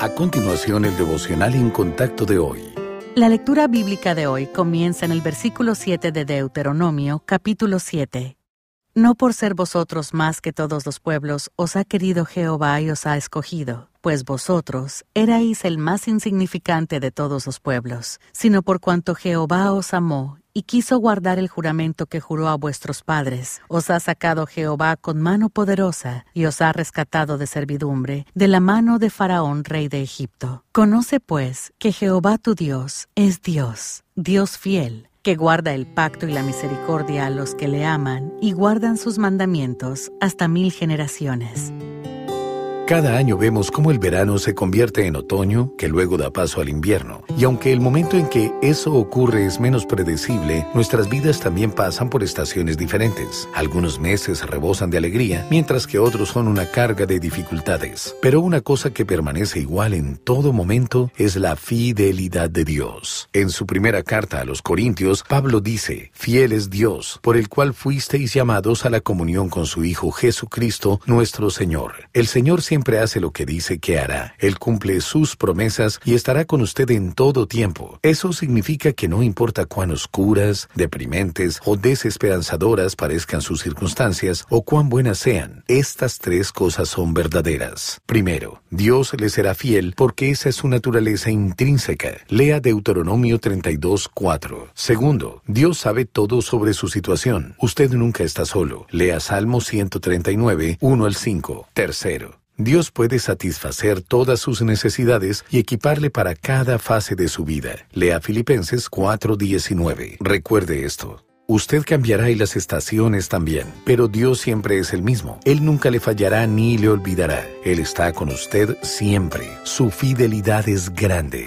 A continuación, el devocional en contacto de hoy. La lectura bíblica de hoy comienza en el versículo 7 de Deuteronomio, capítulo 7. No por ser vosotros más que todos los pueblos os ha querido Jehová y os ha escogido, pues vosotros erais el más insignificante de todos los pueblos, sino por cuanto Jehová os amó y quiso guardar el juramento que juró a vuestros padres. Os ha sacado Jehová con mano poderosa y os ha rescatado de servidumbre de la mano de Faraón, rey de Egipto. Conoce pues que Jehová tu Dios es Dios, Dios fiel que guarda el pacto y la misericordia a los que le aman y guardan sus mandamientos hasta mil generaciones. Cada año vemos cómo el verano se convierte en otoño, que luego da paso al invierno. Y aunque el momento en que eso ocurre es menos predecible, nuestras vidas también pasan por estaciones diferentes. Algunos meses rebosan de alegría, mientras que otros son una carga de dificultades. Pero una cosa que permanece igual en todo momento es la fidelidad de Dios. En su primera carta a los Corintios, Pablo dice, Fiel es Dios, por el cual fuisteis llamados a la comunión con su Hijo Jesucristo, nuestro Señor. El Señor siempre siempre hace lo que dice que hará. Él cumple sus promesas y estará con usted en todo tiempo. Eso significa que no importa cuán oscuras, deprimentes o desesperanzadoras parezcan sus circunstancias o cuán buenas sean, estas tres cosas son verdaderas. Primero, Dios le será fiel porque esa es su naturaleza intrínseca. Lea Deuteronomio 32.4. Segundo, Dios sabe todo sobre su situación. Usted nunca está solo. Lea Salmo 139, 1 al 5. Tercero, Dios puede satisfacer todas sus necesidades y equiparle para cada fase de su vida. Lea Filipenses 4:19. Recuerde esto. Usted cambiará y las estaciones también, pero Dios siempre es el mismo. Él nunca le fallará ni le olvidará. Él está con usted siempre. Su fidelidad es grande.